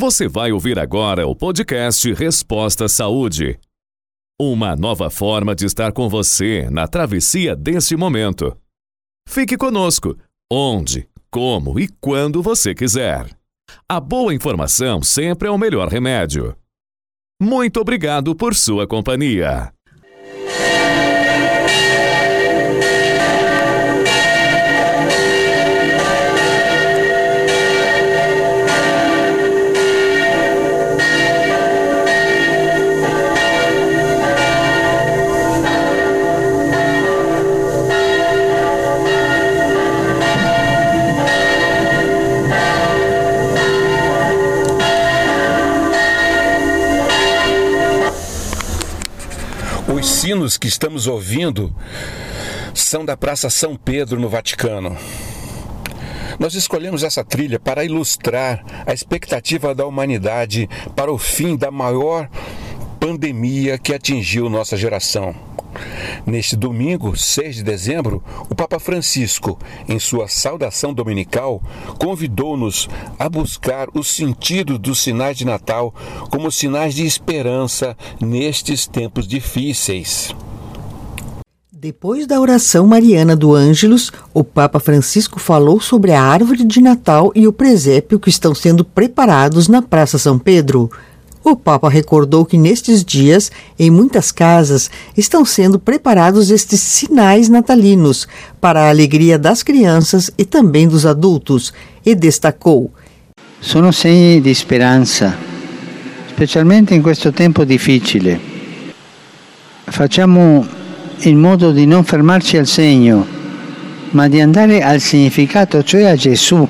Você vai ouvir agora o podcast Resposta Saúde. Uma nova forma de estar com você na travessia deste momento. Fique conosco, onde, como e quando você quiser. A boa informação sempre é o melhor remédio. Muito obrigado por sua companhia. Que estamos ouvindo são da Praça São Pedro, no Vaticano. Nós escolhemos essa trilha para ilustrar a expectativa da humanidade para o fim da maior pandemia que atingiu nossa geração. Neste domingo, 6 de dezembro, o Papa Francisco, em sua saudação dominical, convidou-nos a buscar o sentido dos sinais de Natal como sinais de esperança nestes tempos difíceis. Depois da oração mariana do Ângelus, o Papa Francisco falou sobre a árvore de Natal e o presépio que estão sendo preparados na Praça São Pedro. O Papa recordou que nestes dias, em muitas casas, estão sendo preparados estes sinais natalinos para a alegria das crianças e também dos adultos, e destacou: Sono segni di speranza, specialmente in questo tempo difficile. Facciamo in modo di non fermarci al segno, ma di andare al significato, cioè a Gesù.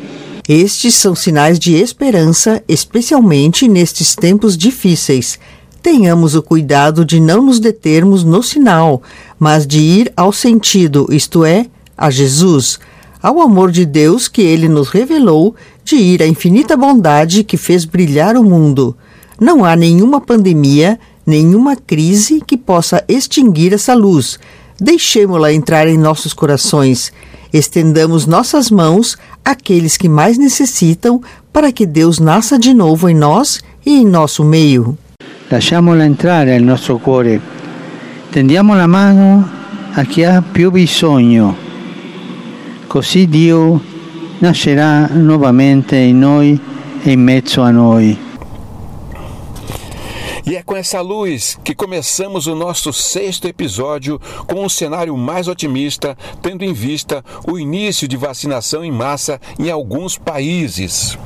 Estes são sinais de esperança, especialmente nestes tempos difíceis. Tenhamos o cuidado de não nos determos no sinal, mas de ir ao sentido, isto é, a Jesus, ao amor de Deus que ele nos revelou, de ir à infinita bondade que fez brilhar o mundo. Não há nenhuma pandemia, nenhuma crise que possa extinguir essa luz. Deixemo-la entrar em nossos corações. Estendamos nossas mãos àqueles que mais necessitam para que Deus nasça de novo em nós e em nosso meio. Lasciamola entrare nel nostro cuore. Tendiamo la mano a chi ha più bisogno. Così Dio nascerà nuovamente in noi e in mezzo a noi. E é com essa luz que começamos o nosso sexto episódio com um cenário mais otimista, tendo em vista o início de vacinação em massa em alguns países.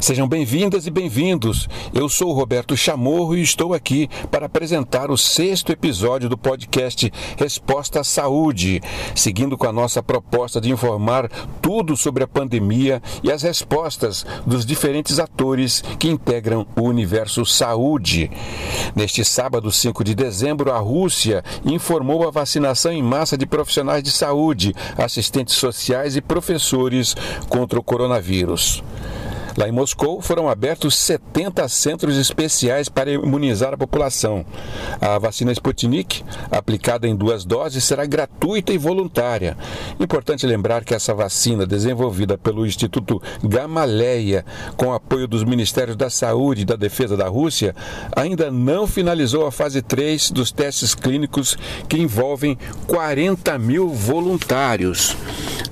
Sejam bem-vindas e bem-vindos. Eu sou o Roberto Chamorro e estou aqui para apresentar o sexto episódio do podcast Resposta à Saúde, seguindo com a nossa proposta de informar tudo sobre a pandemia e as respostas dos diferentes atores que integram o universo saúde. Neste sábado, 5 de dezembro, a Rússia informou a vacinação em massa de profissionais de saúde, assistentes sociais e professores contra o coronavírus. Lá em Moscou foram abertos 70 centros especiais para imunizar a população. A vacina Sputnik, aplicada em duas doses, será gratuita e voluntária. Importante lembrar que essa vacina, desenvolvida pelo Instituto Gamaleya, com apoio dos Ministérios da Saúde e da Defesa da Rússia, ainda não finalizou a fase 3 dos testes clínicos que envolvem 40 mil voluntários.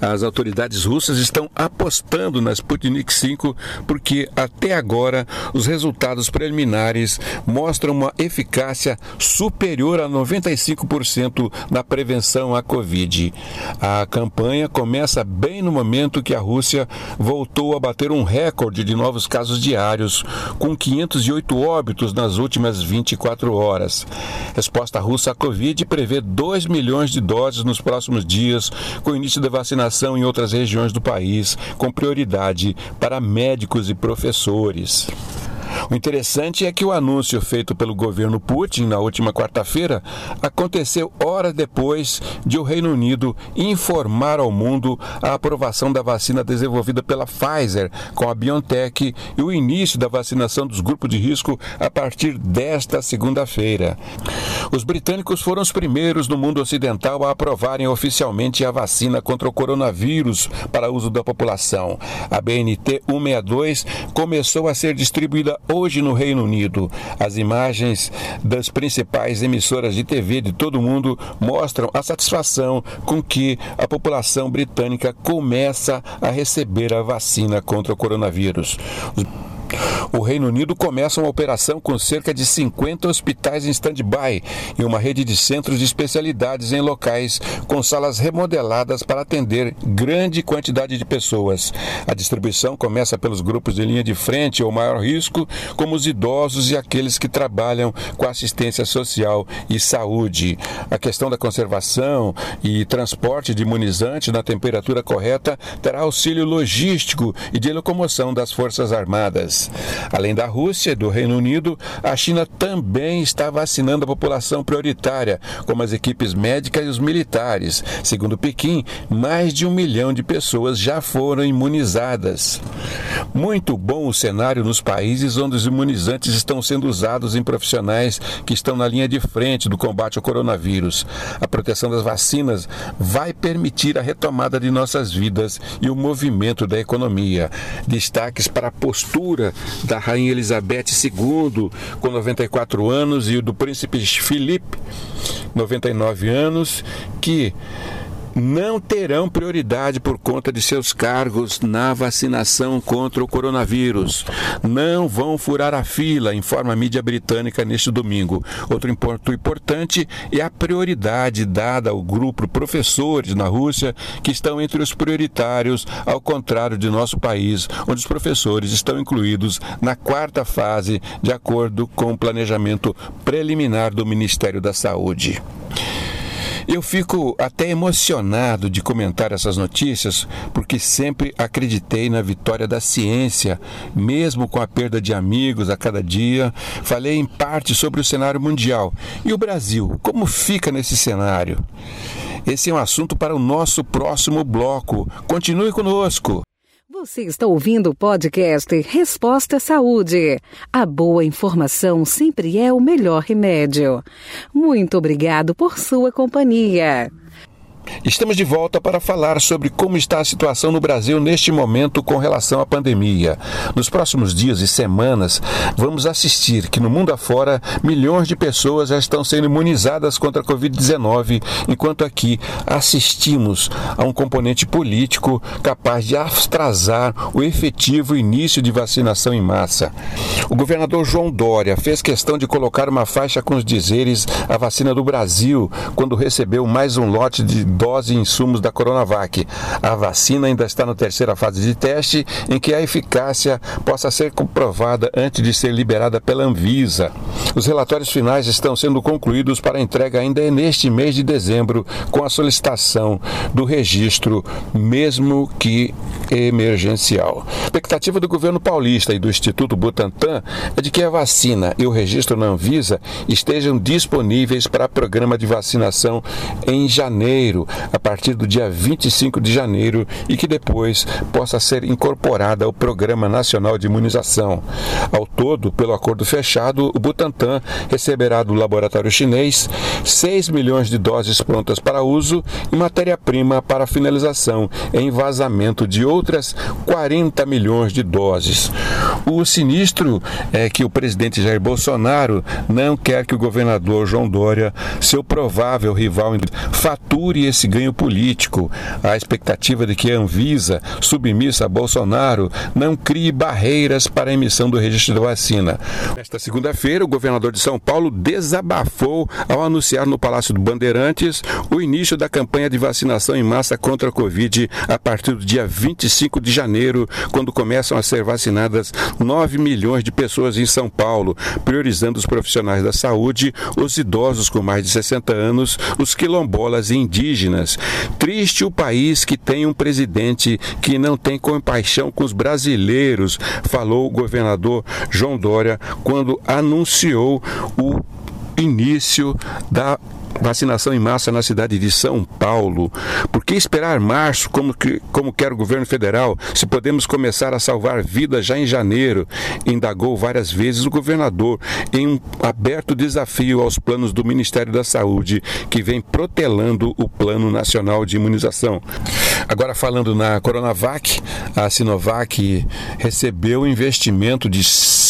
As autoridades russas estão apostando na Sputnik 5 porque até agora os resultados preliminares mostram uma eficácia superior a 95% na prevenção à Covid. A campanha começa bem no momento que a Rússia voltou a bater um recorde de novos casos diários, com 508 óbitos nas últimas 24 horas. Resposta russa à Covid prevê 2 milhões de doses nos próximos dias, com o início da vacinação em outras regiões do país, com prioridade para médicos e professores. O interessante é que o anúncio feito pelo governo Putin na última quarta-feira aconteceu horas depois de o Reino Unido informar ao mundo a aprovação da vacina desenvolvida pela Pfizer com a BioNTech e o início da vacinação dos grupos de risco a partir desta segunda-feira. Os britânicos foram os primeiros no mundo ocidental a aprovarem oficialmente a vacina contra o coronavírus para uso da população. A BNT 162 começou a ser distribuída hoje no Reino Unido. As imagens das principais emissoras de TV de todo o mundo mostram a satisfação com que a população britânica começa a receber a vacina contra o coronavírus. O Reino Unido começa uma operação com cerca de 50 hospitais em stand-by e uma rede de centros de especialidades em locais com salas remodeladas para atender grande quantidade de pessoas. A distribuição começa pelos grupos de linha de frente ou maior risco, como os idosos e aqueles que trabalham com assistência social e saúde. A questão da conservação e transporte de imunizantes na temperatura correta terá auxílio logístico e de locomoção das Forças Armadas. Além da Rússia e do Reino Unido, a China também está vacinando a população prioritária, como as equipes médicas e os militares. Segundo Pequim, mais de um milhão de pessoas já foram imunizadas. Muito bom o cenário nos países onde os imunizantes estão sendo usados em profissionais que estão na linha de frente do combate ao coronavírus. A proteção das vacinas vai permitir a retomada de nossas vidas e o movimento da economia. Destaques para a postura da Rainha Elizabeth II, com 94 anos, e o do Príncipe Felipe, 99 anos, que não terão prioridade por conta de seus cargos na vacinação contra o coronavírus. Não vão furar a fila, informa a mídia britânica neste domingo. Outro ponto importante é a prioridade dada ao grupo professores na Rússia, que estão entre os prioritários, ao contrário de nosso país, onde os professores estão incluídos na quarta fase, de acordo com o planejamento preliminar do Ministério da Saúde. Eu fico até emocionado de comentar essas notícias, porque sempre acreditei na vitória da ciência, mesmo com a perda de amigos a cada dia. Falei em parte sobre o cenário mundial. E o Brasil, como fica nesse cenário? Esse é um assunto para o nosso próximo bloco. Continue conosco. Você está ouvindo o podcast Resposta Saúde. A boa informação sempre é o melhor remédio. Muito obrigado por sua companhia. Estamos de volta para falar sobre como está a situação no Brasil neste momento com relação à pandemia. Nos próximos dias e semanas, vamos assistir que no mundo afora milhões de pessoas já estão sendo imunizadas contra a Covid-19, enquanto aqui assistimos a um componente político capaz de atrasar o efetivo início de vacinação em massa. O governador João Dória fez questão de colocar uma faixa com os dizeres a vacina do Brasil quando recebeu mais um lote de dose e insumos da Coronavac. A vacina ainda está na terceira fase de teste, em que a eficácia possa ser comprovada antes de ser liberada pela Anvisa. Os relatórios finais estão sendo concluídos para entrega ainda neste mês de dezembro, com a solicitação do registro, mesmo que emergencial. A expectativa do governo paulista e do Instituto Butantan é de que a vacina e o registro na Anvisa estejam disponíveis para programa de vacinação em janeiro, a partir do dia 25 de janeiro e que depois possa ser incorporada ao Programa Nacional de Imunização. Ao todo, pelo acordo fechado, o Butantan receberá do laboratório chinês 6 milhões de doses prontas para uso e matéria-prima para finalização em vazamento de outras 40 milhões de doses. O sinistro é que o presidente Jair Bolsonaro não quer que o governador João Dória, seu provável rival, fature esse ganho político. A expectativa de que a Anvisa, submissa a Bolsonaro, não crie barreiras para a emissão do registro da vacina. Nesta segunda-feira, o governador de São Paulo desabafou ao anunciar no Palácio do Bandeirantes o início da campanha de vacinação em massa contra a Covid a partir do dia 25 de janeiro, quando começam a ser vacinadas 9 milhões de pessoas em São Paulo, priorizando os profissionais da saúde, os idosos com mais de 60 anos, os quilombolas e indígenas indígenas. Triste o país que tem um presidente que não tem compaixão com os brasileiros, falou o governador João Dória quando anunciou o início da vacinação em massa na cidade de São Paulo. Por que esperar março, como, que, como quer o governo federal, se podemos começar a salvar vidas já em janeiro? Indagou várias vezes o governador em um aberto desafio aos planos do Ministério da Saúde, que vem protelando o Plano Nacional de Imunização. Agora, falando na Coronavac, a Sinovac recebeu investimento de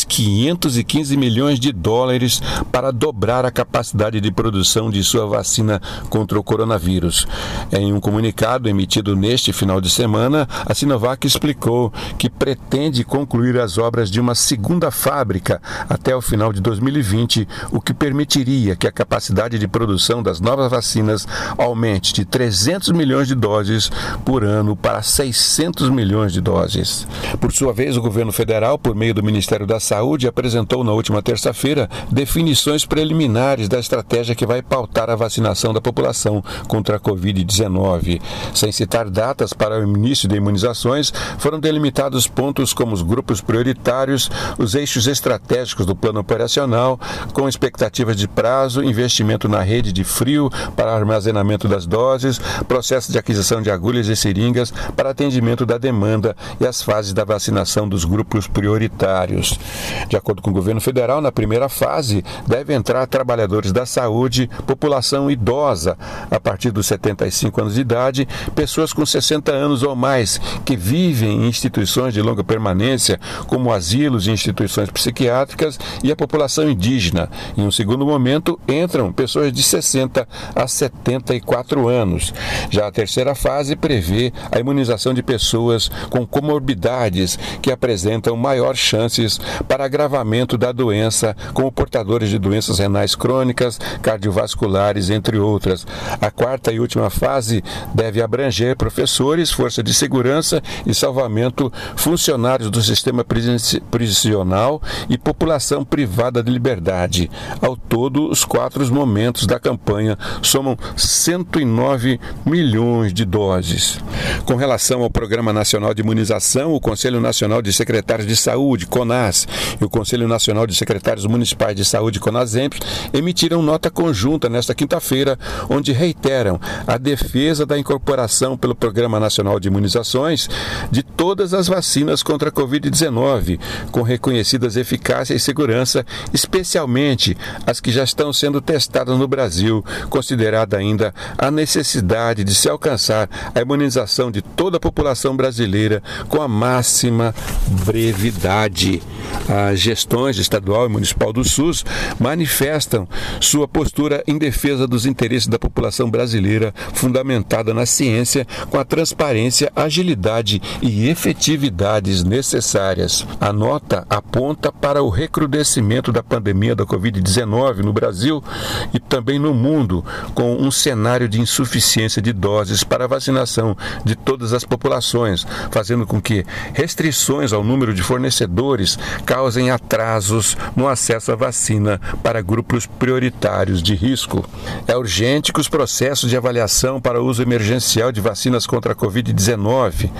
515 milhões de dólares para dobrar a capacidade de produção de vacina contra o coronavírus. Em um comunicado emitido neste final de semana, a Sinovac explicou que pretende concluir as obras de uma segunda fábrica até o final de 2020, o que permitiria que a capacidade de produção das novas vacinas aumente de 300 milhões de doses por ano para 600 milhões de doses. Por sua vez, o governo federal, por meio do Ministério da Saúde apresentou na última terça-feira definições preliminares da estratégia que vai pautar a vacinação da população contra a Covid-19. Sem citar datas para o início de imunizações, foram delimitados pontos como os grupos prioritários, os eixos estratégicos do plano operacional, com expectativas de prazo, investimento na rede de frio para armazenamento das doses, processo de aquisição de agulhas e seringas para atendimento da demanda e as fases da vacinação dos grupos prioritários. De acordo com o governo federal, na primeira fase deve entrar trabalhadores da saúde, população idosa a partir dos 75 anos de idade, pessoas com 60 anos ou mais que vivem em instituições de longa permanência, como asilos e instituições psiquiátricas, e a população indígena. Em um segundo momento, entram pessoas de 60 a 74 anos. Já a terceira fase prevê a imunização de pessoas com comorbidades que apresentam maiores chances para agravamento da doença, como portadores de doenças renais crônicas, cardiovasculares, entre outras. A quarta e última fase deve abranger professores, força de segurança e salvamento, funcionários do sistema prisional e população privada de liberdade. Ao todo, os quatro momentos da campanha somam 109 milhões de doses. Com relação ao Programa Nacional de Imunização, o Conselho Nacional de Secretários de Saúde, CONAS, e o Conselho Nacional de Secretários Municipais de Saúde, CONASEMP, emitiram nota conjunta nesta quinta-feira, onde reiteram a defesa da incorporação pelo Programa Nacional de Imunizações de todas as vacinas contra a Covid-19, com reconhecidas eficácia e segurança, especialmente as que já estão sendo testadas no Brasil, considerada ainda a necessidade de se alcançar a imunização de toda a população brasileira com a máxima brevidade. As gestões estadual e municipal do SUS manifestam sua postura em defesa dos interesses da população brasileira, fundamentada na ciência, com a transparência, agilidade e efetividades necessárias. A nota aponta para o recrudescimento da pandemia da Covid-19 no Brasil e também no mundo, com um cenário de insuficiência de doses para a vacinação de todas as populações, fazendo com que restrições ao número de fornecedores causem atrasos no acesso à vacina para grupos prioritários de risco. É urgente que os processos de avaliação para uso emergencial de vacinas contra a Covid-19,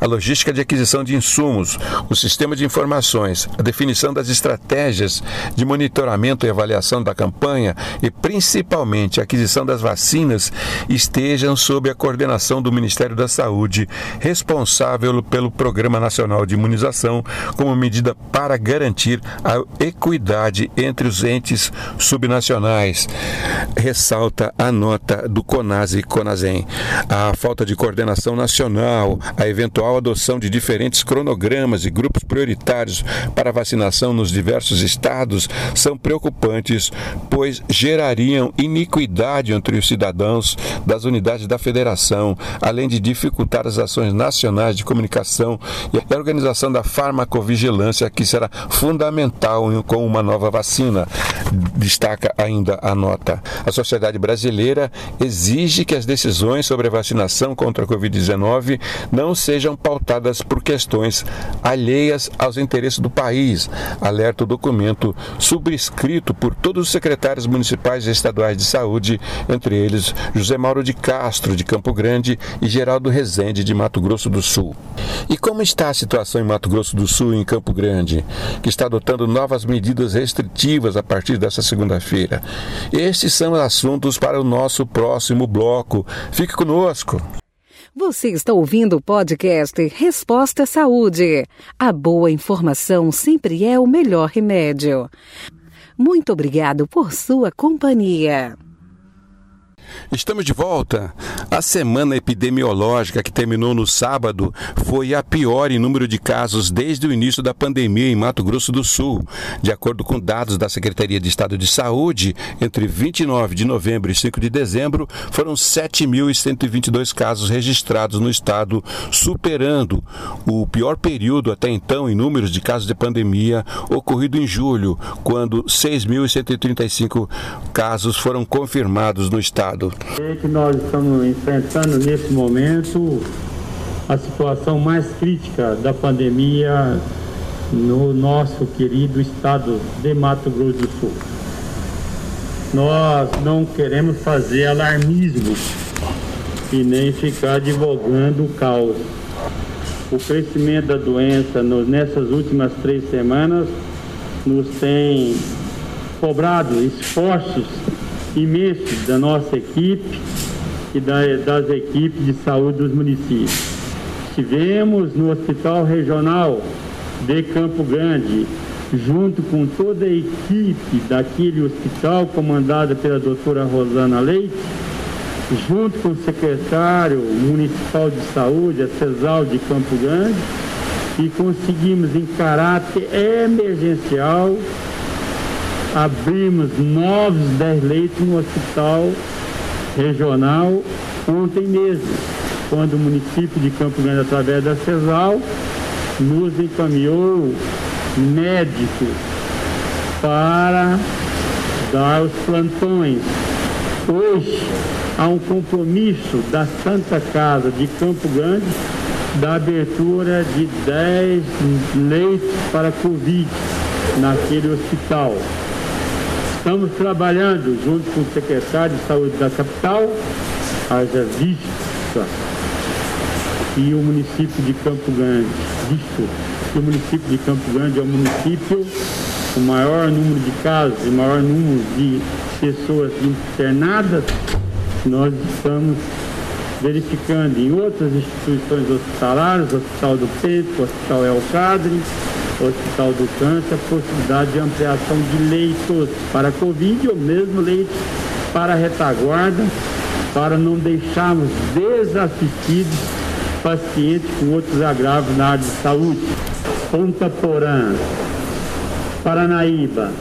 a logística de aquisição de insumos, o sistema de informações, a definição das estratégias de monitoramento e avaliação da campanha e, principalmente, a aquisição das vacinas estejam sob a coordenação do Ministério da Saúde, responsável pelo Programa Nacional de Imunização, como medida para garantir a equidade entre os entes subnacionais, ressalta a nota do CONAS e CONASEM. A falta de coordenação nacional, a eventual adoção de diferentes cronogramas e grupos prioritários para vacinação nos diversos estados são preocupantes, pois gerariam iniquidade entre os cidadãos das unidades da federação, além de dificultar as ações nacionais de comunicação e a organização da farmacovigilância que será fundamental com uma nova vacina, destaca ainda a nota. A sociedade brasileira exige que as decisões sobre a vacinação contra a Covid-19 não sejam pautadas por questões alheias aos interesses do país, alerta o documento subscrito por todos os secretários municipais e estaduais de saúde, entre eles José Mauro de Castro, de Campo Grande, e Geraldo Rezende, de Mato Grosso do Sul. E como está a situação em Mato Grosso do Sul e em Campo Grande, que está adotando novas medidas restritivas a partir dessa segunda-feira? Estes são assuntos para o nosso próximo bloco. Fique conosco. Você está ouvindo o podcast Resposta Saúde. A boa informação sempre é o melhor remédio. Muito obrigado por sua companhia. Estamos de volta. A semana epidemiológica que terminou no sábado foi a pior em número de casos desde o início da pandemia em Mato Grosso do Sul. De acordo com dados da Secretaria de Estado de Saúde, entre 29 de novembro e 5 de dezembro, foram 7.122 casos registrados no estado, superando o pior período até então em números de casos de pandemia ocorrido em julho, quando 6.135 casos foram confirmados no estado. É que nós estamos enfrentando nesse momento a situação mais crítica da pandemia no nosso querido estado de Mato Grosso do Sul. Nós não queremos fazer alarmismo e nem ficar divulgando o caos. O crescimento da doença nessas últimas três semanas nos tem cobrado esforços imenso da nossa equipe e das equipes de saúde dos municípios. Estivemos no Hospital Regional de Campo Grande, junto com toda a equipe daquele hospital, comandada pela doutora Rosana Leite, junto com o secretário municipal de saúde, a CESAL de Campo Grande, e conseguimos, em caráter emergencial, abrimos novos 10 leitos no hospital regional ontem mesmo, quando o município de Campo Grande, através da CESAL, nos encaminhou médicos para dar os plantões. Hoje há um compromisso da Santa Casa de Campo Grande da abertura de 10 leitos para Covid naquele hospital. Estamos trabalhando junto com o secretário de saúde da capital, haja vista e o município de Campo Grande, visto que o município de Campo Grande é o município com maior número de casos e maior número de pessoas internadas, nós estamos verificando em outras instituições hospitalares, Hospital do Peito, Hospital El Cadre, Hospital do Câncer, possibilidade de ampliação de leitos para Covid ou mesmo leitos para retaguarda, para não deixarmos desassistidos pacientes com outros agravos na área de saúde. Ponta Porã, Paranaíba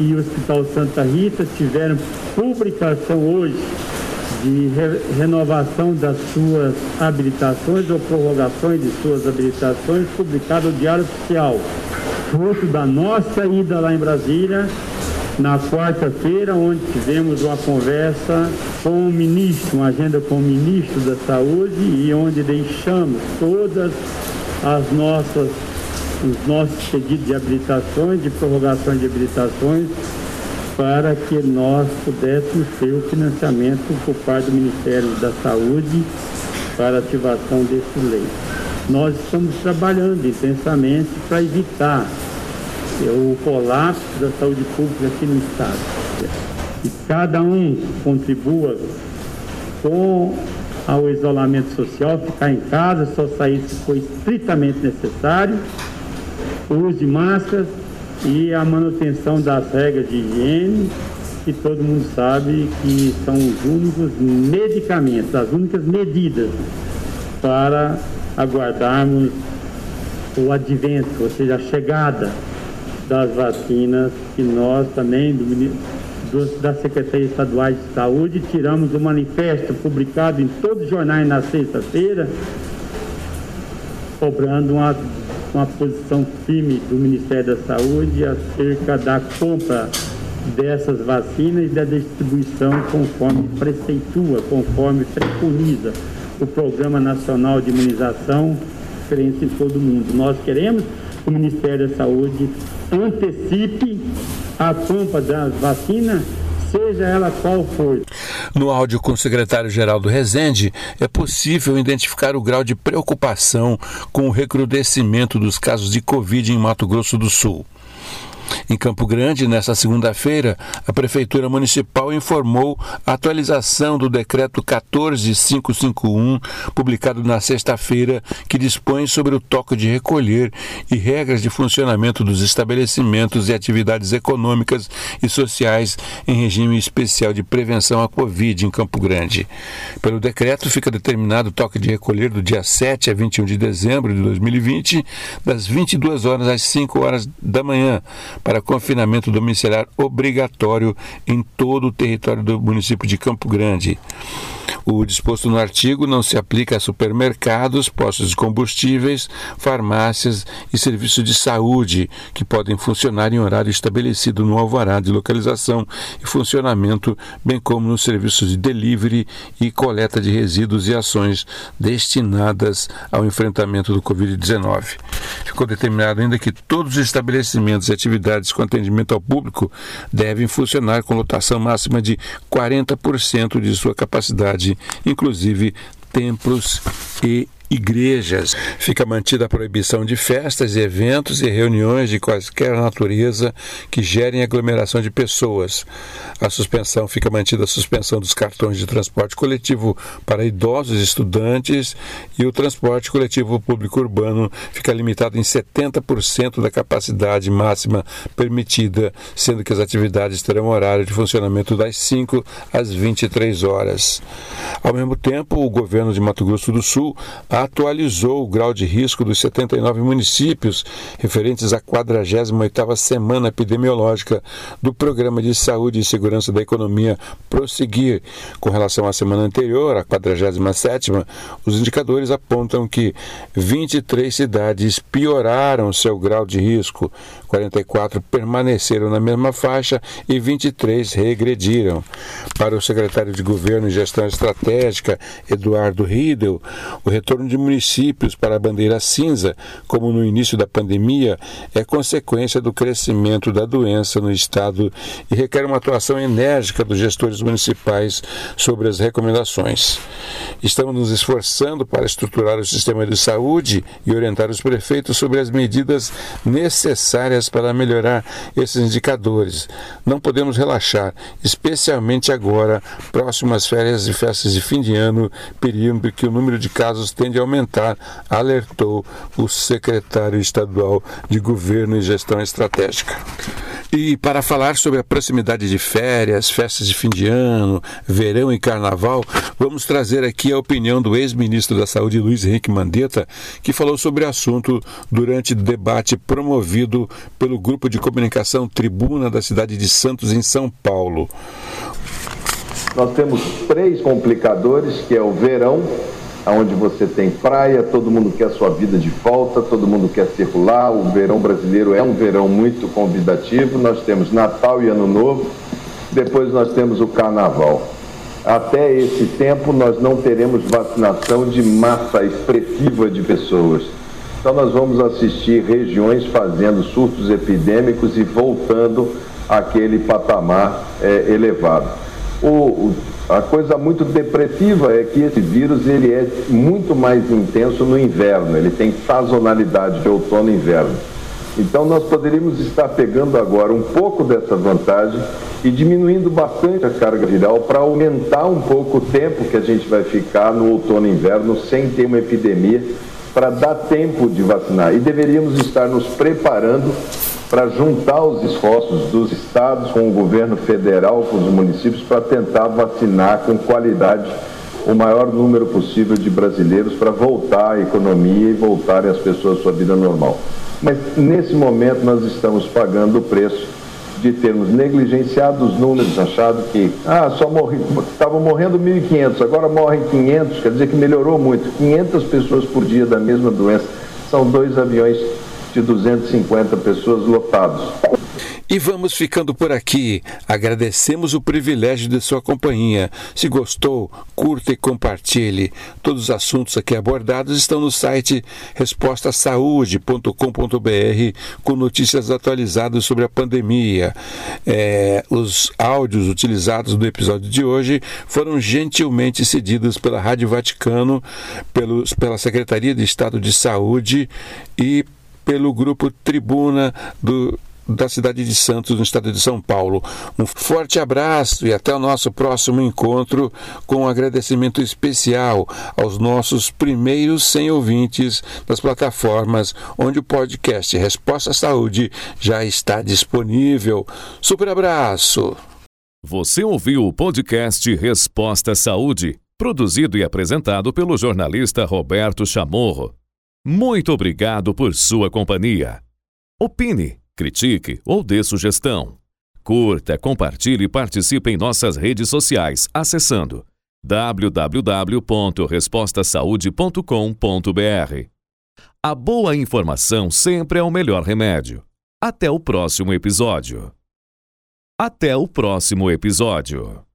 e Hospital Santa Rita tiveram publicação hoje de re renovação das suas habilitações ou prorrogações de suas habilitações, publicado no Diário Oficial, fruto da nossa ida lá em Brasília, na quarta-feira, onde tivemos uma conversa com o ministro, uma agenda com o ministro da Saúde e onde deixamos todas as nossas os nossos pedidos de habilitações, de prorrogações de habilitações para que nós pudéssemos ter o financiamento por parte do Ministério da Saúde para ativação desse lei. Nós estamos trabalhando intensamente para evitar o colapso da saúde pública aqui no Estado. Que cada um contribua com ao isolamento social, ficar em casa, só sair se for estritamente necessário, use máscaras e a manutenção das regras de higiene, que todo mundo sabe que são os únicos medicamentos, as únicas medidas para aguardarmos o advento, ou seja, a chegada das vacinas, que nós também, do, da Secretaria Estadual de Saúde, tiramos um manifesto publicado em todos os jornais na sexta-feira, cobrando uma uma posição firme do Ministério da Saúde acerca da compra dessas vacinas e da distribuição conforme preceitua, conforme preconiza o Programa Nacional de Imunização, referência em todo o mundo. Nós queremos que o Ministério da Saúde antecipe a compra das vacinas seja ela qual for. No áudio com o secretário-geral do Resende, é possível identificar o grau de preocupação com o recrudescimento dos casos de Covid em Mato Grosso do Sul. Em Campo Grande, nesta segunda-feira, a Prefeitura Municipal informou a atualização do Decreto 14551, publicado na sexta-feira, que dispõe sobre o toque de recolher e regras de funcionamento dos estabelecimentos e atividades econômicas e sociais em regime especial de prevenção à Covid em Campo Grande. Pelo decreto, fica determinado o toque de recolher do dia 7 a 21 de dezembro de 2020, das 22 horas às 5 horas da manhã, para confinamento domiciliar obrigatório em todo o território do município de Campo Grande. O disposto no artigo não se aplica a supermercados, postos de combustíveis, farmácias e serviços de saúde, que podem funcionar em horário estabelecido no alvará de localização e funcionamento, bem como nos serviços de delivery e coleta de resíduos e ações destinadas ao enfrentamento do Covid-19. Ficou determinado ainda que todos os estabelecimentos e atividades com atendimento ao público devem funcionar com lotação máxima de 40% de sua capacidade, inclusive templos e igrejas. Fica mantida a proibição de festas, eventos e reuniões de quaisquer natureza que gerem aglomeração de pessoas. A suspensão fica mantida a suspensão dos cartões de transporte coletivo para idosos estudantes e o transporte coletivo público urbano fica limitado em 70% da capacidade máxima permitida, sendo que as atividades terão horário de funcionamento das 5 às 23 horas. Ao mesmo tempo, o governo de Mato Grosso do Sul atualizou o grau de risco dos 79 municípios referentes à 48ª semana epidemiológica do Programa de Saúde e Segurança da Economia Prosseguir. Com relação à semana anterior, a 47ª, os indicadores apontam que 23 cidades pioraram seu grau de risco, 44 permaneceram na mesma faixa e 23 regrediram. Para o secretário de Governo e Gestão Estratégica, Eduardo Riedel, o retorno de municípios para a bandeira cinza, como no início da pandemia, é consequência do crescimento da doença no estado e requer uma atuação enérgica dos gestores municipais sobre as recomendações. Estamos nos esforçando para estruturar o sistema de saúde e orientar os prefeitos sobre as medidas necessárias para melhorar esses indicadores. Não podemos relaxar, especialmente agora, próximo às férias e festas de fim de ano, período que o número de casos tende aumentar, alertou o secretário estadual de Governo e Gestão Estratégica. E para falar sobre a proximidade de férias, festas de fim de ano, verão e carnaval, vamos trazer aqui a opinião do ex-ministro da Saúde, Luiz Henrique Mandetta, que falou sobre o assunto durante debate promovido pelo grupo de comunicação Tribuna da cidade de Santos, em São Paulo. Nós temos três complicadores, que é o verão, onde você tem praia, todo mundo quer sua vida de volta, todo mundo quer circular. O verão brasileiro é um verão muito convidativo. Nós temos Natal e Ano Novo, depois nós temos o Carnaval. Até esse tempo nós não teremos vacinação de massa expressiva de pessoas. Então nós vamos assistir regiões fazendo surtos epidêmicos e voltando àquele patamar é, elevado. O, o a coisa muito depressiva é que esse vírus ele é muito mais intenso no inverno, ele tem sazonalidade de outono e inverno. Então nós poderíamos estar pegando agora um pouco dessa vantagem e diminuindo bastante a carga viral para aumentar um pouco o tempo que a gente vai ficar no outono e inverno sem ter uma epidemia, para dar tempo de vacinar. E deveríamos estar nos preparando para juntar os esforços dos estados com o governo federal, com os municípios, para tentar vacinar com qualidade o maior número possível de brasileiros para voltar à economia e voltarem as pessoas à sua vida normal. Mas nesse momento nós estamos pagando o preço de termos negligenciado os números, achado que ah, só morri, estavam morrendo 1.500, agora morrem 500, quer dizer que melhorou muito. 500 pessoas por dia da mesma doença. São dois aviões de 250 pessoas lotados. E vamos ficando por aqui. Agradecemos o privilégio de sua companhia. Se gostou, curta e compartilhe. Todos os assuntos aqui abordados estão no site respostasaude.com.br com notícias atualizadas sobre a pandemia. É, os áudios utilizados no episódio de hoje foram gentilmente cedidos pela Rádio Vaticano, pelos, pela Secretaria de Estado de Saúde e pelo grupo Tribuna do da cidade de Santos, no estado de São Paulo. Um forte abraço e até o nosso próximo encontro com um agradecimento especial aos nossos primeiros 100 ouvintes das plataformas onde o podcast Resposta à Saúde já está disponível. Super abraço! Você ouviu o podcast Resposta à Saúde, produzido e apresentado pelo jornalista Roberto Chamorro. Muito obrigado por sua companhia. Opine critique ou dê sugestão. Curta, compartilhe e participe em nossas redes sociais acessando www.respostasaude.com.br. A boa informação sempre é o melhor remédio. Até o próximo episódio. Até o próximo episódio.